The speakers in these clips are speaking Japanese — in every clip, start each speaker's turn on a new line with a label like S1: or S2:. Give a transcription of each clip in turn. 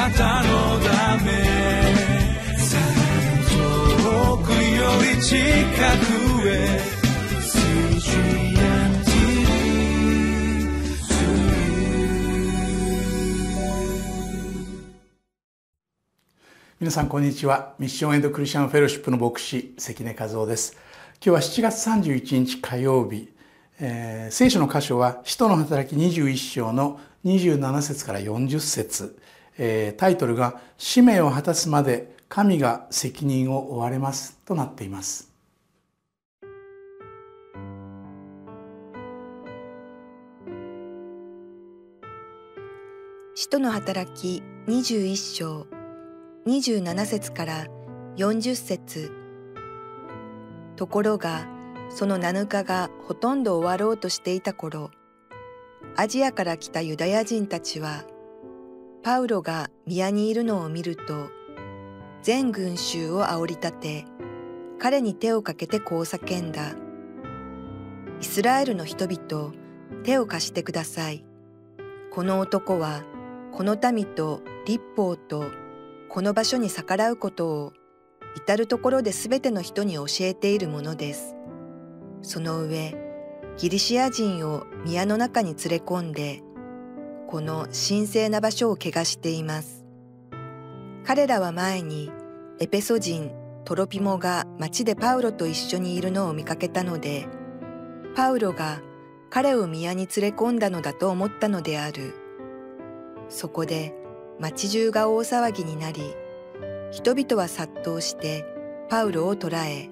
S1: なたのため遠くより近くへ
S2: 皆さんこんにちは。ミッションエンドクリスチャンフェローシップの牧師関根和夫です。今日は7月31日火曜日、えー、聖書の箇所は使徒の働き21章の27節から40節、えー、タイトルが使命を果たすまで神が責任を負われますとなっています。
S3: 使徒の働き21章27節から40節。ところがその7日がほとんど終わろうとしていた頃アジアから来たユダヤ人たちはパウロが宮にいるのを見ると全群衆を煽り立て彼に手をかけてこう叫んだイスラエルの人々手を貸してくださいこの男はこの民と立法とこの場所に逆らうことを至るところですべての人に教えているものです。その上、ギリシア人を宮の中に連れ込んで、この神聖な場所を汚しています。彼らは前にエペソ人トロピモが町でパウロと一緒にいるのを見かけたので、パウロが彼を宮に連れ込んだのだと思ったのである。そこで町中が大騒ぎになり、人々は殺到してパウロを捕らえ、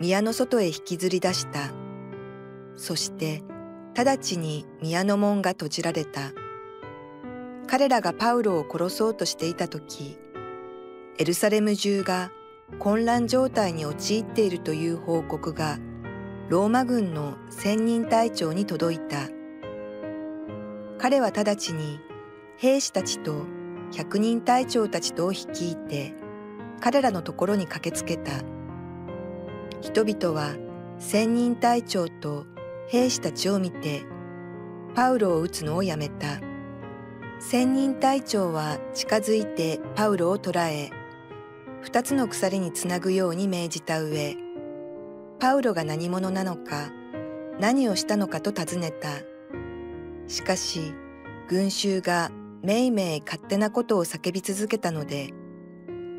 S3: 宮の外へ引きずり出した。そして直ちに宮の門が閉じられた。彼らがパウロを殺そうとしていた時、エルサレム中が混乱状態に陥っているという報告がローマ軍の千人隊長に届いた。彼は直ちに兵士たちと百人隊長たちとを率いて彼らのところに駆けつけた人々は千人隊長と兵士たちを見てパウロを撃つのをやめた千人隊長は近づいてパウロを捕らえ二つの鎖につなぐように命じた上パウロが何者なのか何をしたのかと尋ねたしかし群衆がめいめい勝手なことを叫び続けたので、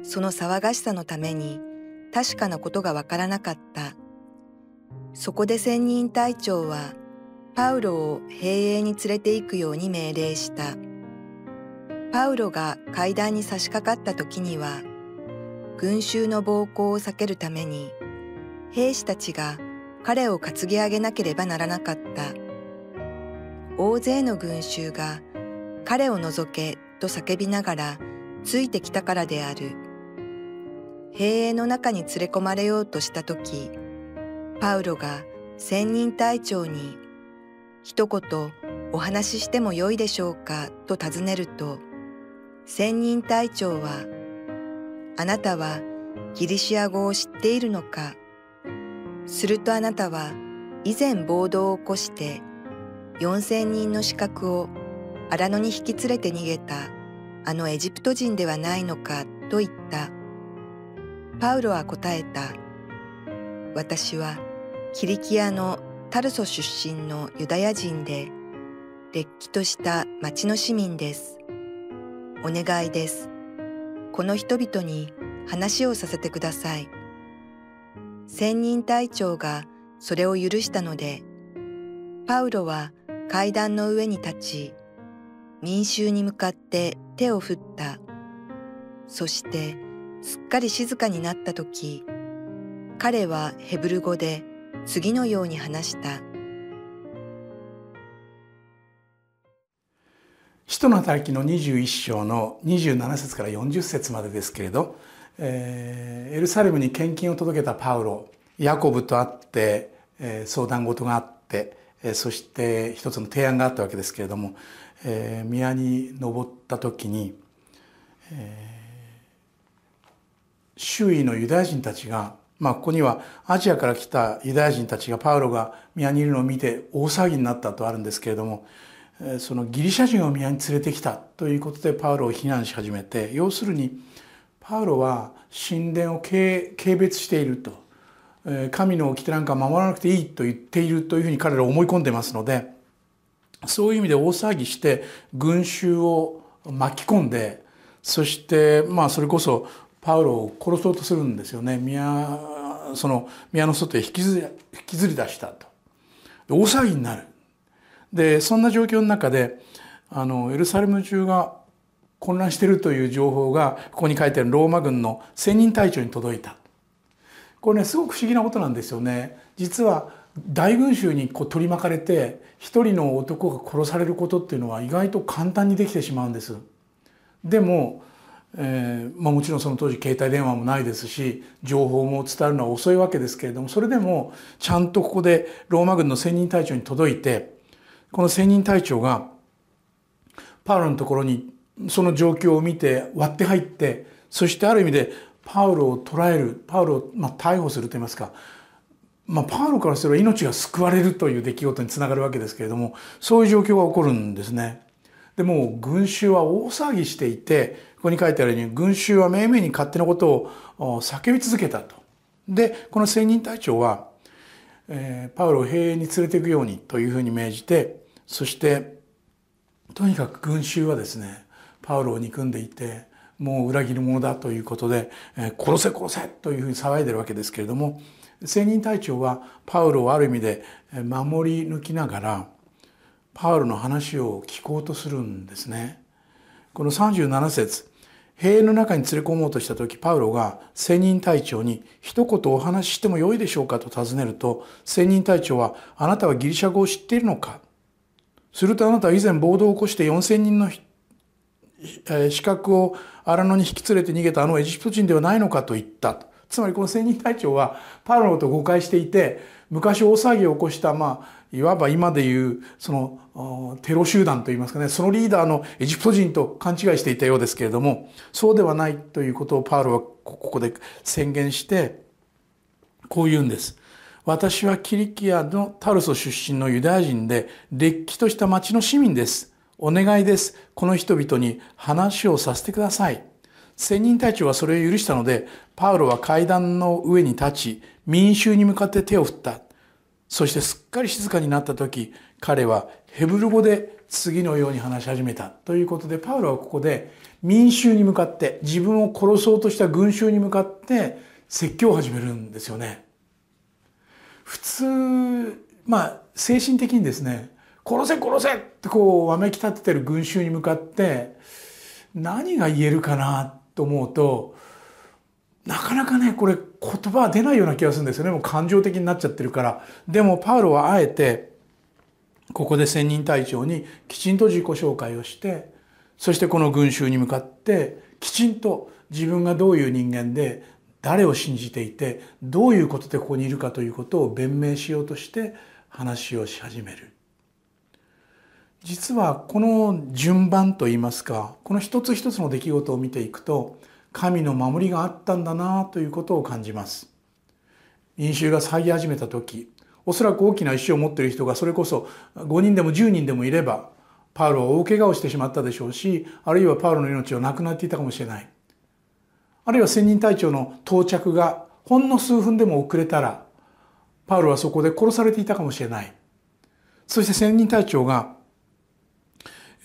S3: その騒がしさのために確かなことがわからなかった。そこで仙人隊長はパウロを兵営に連れて行くように命令した。パウロが階段に差し掛かった時には、群衆の暴行を避けるために、兵士たちが彼を担ぎ上げなければならなかった。大勢の群衆が彼を除けと叫びながらついてきたからである。兵営の中に連れ込まれようとした時、パウロが千人隊長に一言お話ししてもよいでしょうかと尋ねると、千人隊長は、あなたはギリシア語を知っているのかするとあなたは以前暴動を起こして四千人の資格を荒野に引き連れて逃げたあのエジプト人ではないのかと言った。パウロは答えた。私はキリキアのタルソ出身のユダヤ人で、れっきとした町の市民です。お願いです。この人々に話をさせてください。千人隊長がそれを許したので、パウロは階段の上に立ち、民衆に向かって手を振った。そしてすっかり静かになった時、彼はヘブル語で次のように話した。
S2: 使徒の働きの21章の27節から40節までですけれど、えー、エルサレムに献金を届けたパウロヤコブと会って、えー、相談事があって、えー、そして一つの提案があったわけですけれどもえー、宮に登った時に、えー、周囲のユダヤ人たちがまあここにはアジアから来たユダヤ人たちがパウロが宮にいるのを見て大騒ぎになったとあるんですけれどもそのギリシャ人を宮に連れてきたということでパウロを非難し始めて要するにパウロは神殿を軽蔑していると。神の掟なんか守らなくていいと言っているというふうに彼ら思い込んでますのでそういう意味で大騒ぎして群衆を巻き込んでそしてまあそれこそパウロを殺そうとするんですよね。宮その宮の外へ引きずり引きずり出したと。大騒ぎになる。でそんな状況の中であのエルサレム中が混乱しているという情報がここに書いてあるローマ軍の千人隊長に届いた。これねすごく不思議なことなんですよね。実は大群衆にこう取り巻かれて一人の男が殺されることっていうのは意外と簡単にできてしまうんです。でも、えーまあ、もちろんその当時携帯電話もないですし情報も伝わるのは遅いわけですけれどもそれでもちゃんとここでローマ軍の千人隊長に届いてこの千人隊長がパウロのところにその状況を見て割って入ってそしてある意味でパウロを捕らえるパウロをまあ逮捕するといいますか、まあ、パウロからすれば命が救われるという出来事につながるわけですけれどもそういう状況が起こるんですね。でも群衆は大騒ぎしていてここに書いてあるように群衆はめいめいに勝手なことを叫び続けたと。でこの青人隊長は、えー、パウロを兵営に連れていくようにというふうに命じてそしてとにかく群衆はですねパウロを憎んでいてもう裏切り者だということで、え、殺せ殺せというふうに騒いでるわけですけれども青人隊長はパウロをある意味で守り抜きながらパウロの話を聞こうとするんですね。この37節塀の中に連れ込もうとした時パウロが千人隊長に一言お話ししてもよいでしょうかと尋ねると千人隊長はあなたはギリシャ語を知っているのかするとあなたは以前暴動を起こして4,000人の資格を荒野に引き連れて逃げたあのエジプト人ではないのかと言った。つまりこの千人隊長はパウロと誤解していて昔大騒ぎを起こしたまあいわば今でいうそのテロ集団といいますかねそのリーダーのエジプト人と勘違いしていたようですけれどもそうではないということをパウロはここで宣言してこう言うんです。私はキリキアのタルソ出身のユダヤ人でれっきとした町の市民です。お願いです。この人々に話をさせてください。千人隊長はそれを許したので、パウロは階段の上に立ち、民衆に向かって手を振った。そしてすっかり静かになった時彼はヘブル語で次のように話し始めたということでパウロはここで民衆に向かって自分を殺そうとした群衆に向かって説教を始めるんですよね。普通まあ精神的にですね殺せ殺せってこうわめき立ててる群衆に向かって何が言えるかなと思うとなかなかねこれ言葉は出ないような気がするんですよね。もう感情的になっちゃってるから。でもパウロはあえてここで千人隊長にきちんと自己紹介をしてそしてこの群衆に向かってきちんと自分がどういう人間で誰を信じていてどういうことでここにいるかということを弁明しようとして話をし始める。実はこの順番といいますかこの一つ一つの出来事を見ていくと神の守りがあったんだなということを感じます。民衆が騒ぎ始めた時おそらく大きな石を持っている人がそれこそ5人でも10人でもいればパウロは大怪我をしてしまったでしょうしあるいはパウロの命はなくなっていたかもしれない。あるいは千人隊長の到着がほんの数分でも遅れたらパウロはそこで殺されていたかもしれない。そして千人隊長が、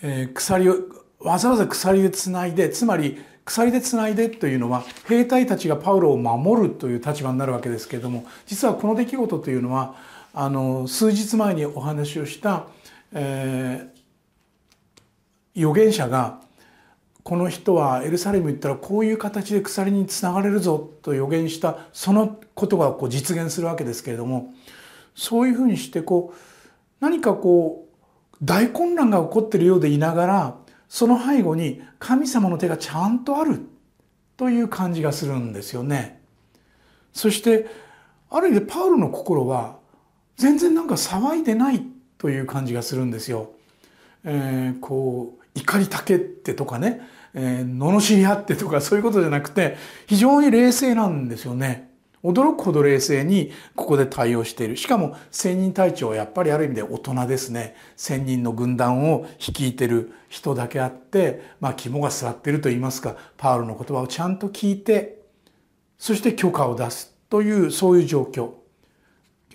S2: えー、鎖をわざわざ鎖でつないでつまり鎖でつないでというのは兵隊たちがパウロを守るという立場になるわけですけれども実はこの出来事というのはあの数日前にお話をした、えー、預言者がこの人はエルサレム行ったらこういう形で鎖につながれるぞと予言したそのことがこう実現するわけですけれどもそういうふうにしてこう何かこう大混乱が起こっているようでいながらその背後に神様の手がちゃんとあるという感じがするんですよね。そしてある意味でパウロの心は全然なんか騒いでないという感じがするんですよ。えー、こう怒りたけってとかね、えー、罵り合ってとかそういうことじゃなくて非常に冷静なんですよね。驚くほど冷静にここで対応している。しかも千人隊長はやっぱりある意味で大人ですね。千人の軍団を率いてる人だけあって、まあ肝が据わっていると言いますか、パウロの言葉をちゃんと聞いて、そして許可を出すというそういう状況。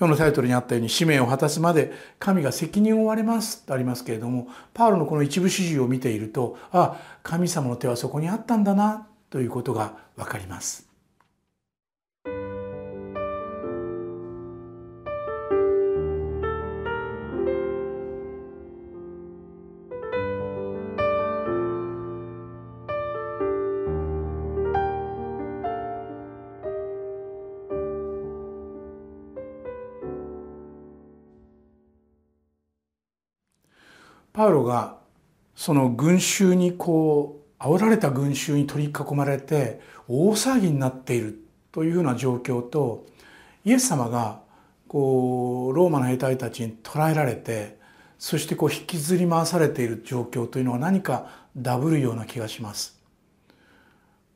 S2: 今日のタイトルにあったように使命を果たすまで神が責任を負われますとありますけれどもパウロのこの一部始終を見ているとあ神様の手はそこにあったんだなということがわかります。パウロがその群衆にこう煽られた群衆に取り囲まれて大騒ぎになっているというふうな状況とイエス様がこうローマの兵隊たちに捕らえられてそしてこう引きずり回されている状況というのは何かダブるような気がします。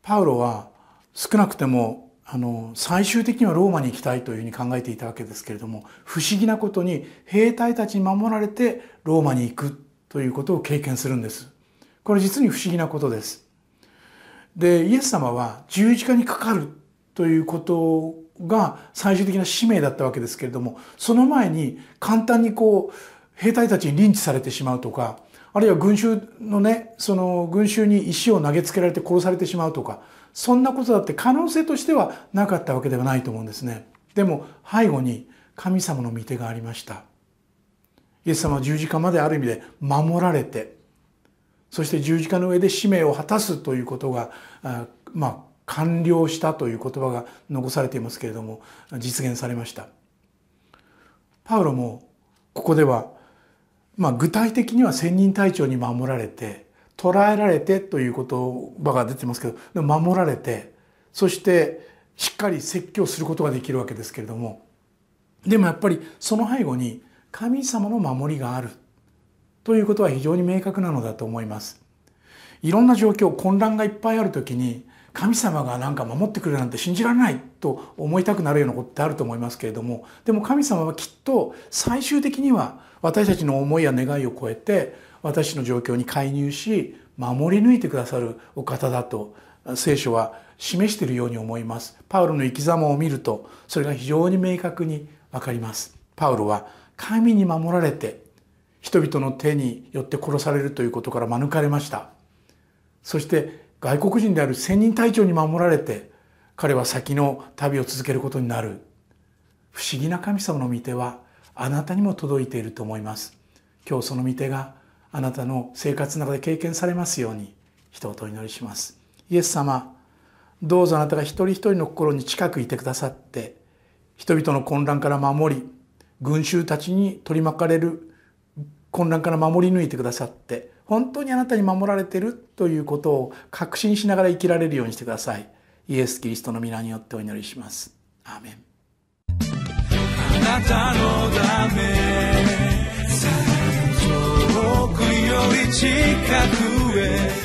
S2: パウロは少なくてもあの最終的にはローマに行きたいというふうに考えていたわけですけれども不思議なことに兵隊たちに守られてローマに行くということを経験するんです。これ実に不思議なことです。で、イエス様は十字架にかかるということが最終的な使命だったわけですけれども、その前に簡単にこう、兵隊たちにリンチされてしまうとか、あるいは群衆のね、その群衆に石を投げつけられて殺されてしまうとか、そんなことだって可能性としてはなかったわけではないと思うんですね。でも背後に神様の御手がありました。イエス様は十字架まである意味で守られてそして十字架の上で使命を果たすということがまあ完了したという言葉が残されていますけれども実現されました。パウロもここでは、まあ、具体的には千人隊長に守られて捕らえられてという言葉が出てますけど守られてそしてしっかり説教することができるわけですけれどもでもやっぱりその背後に神様の守りがあるということは非常に明確なのだと思います。いろんな状況混乱がいっぱいある時に神様がなんか守ってくれるなんて信じられないと思いたくなるようなことってあると思いますけれどもでも神様はきっと最終的には私たちの思いや願いを超えて私の状況に介入し守り抜いてくださるお方だと聖書は示しているように思います。パウロの生き様を見るとそれが非常に明確にわかります。パウロは神に守られて人々の手によって殺されるということから免れました。そして外国人である千人隊長に守られて彼は先の旅を続けることになる。不思議な神様の御手はあなたにも届いていると思います。今日その御手があなたの生活の中で経験されますように一言お祈りします。イエス様どうぞあなたが一人一人の心に近くいてくださって人々の混乱から守り群衆たちに取り巻かれる混乱から守り抜いてくださって本当にあなたに守られてるということを確信しながら生きられるようにしてください。イエス・キリストの皆によってお祈りします。アーメン。
S1: あなたのため遠くより近くへ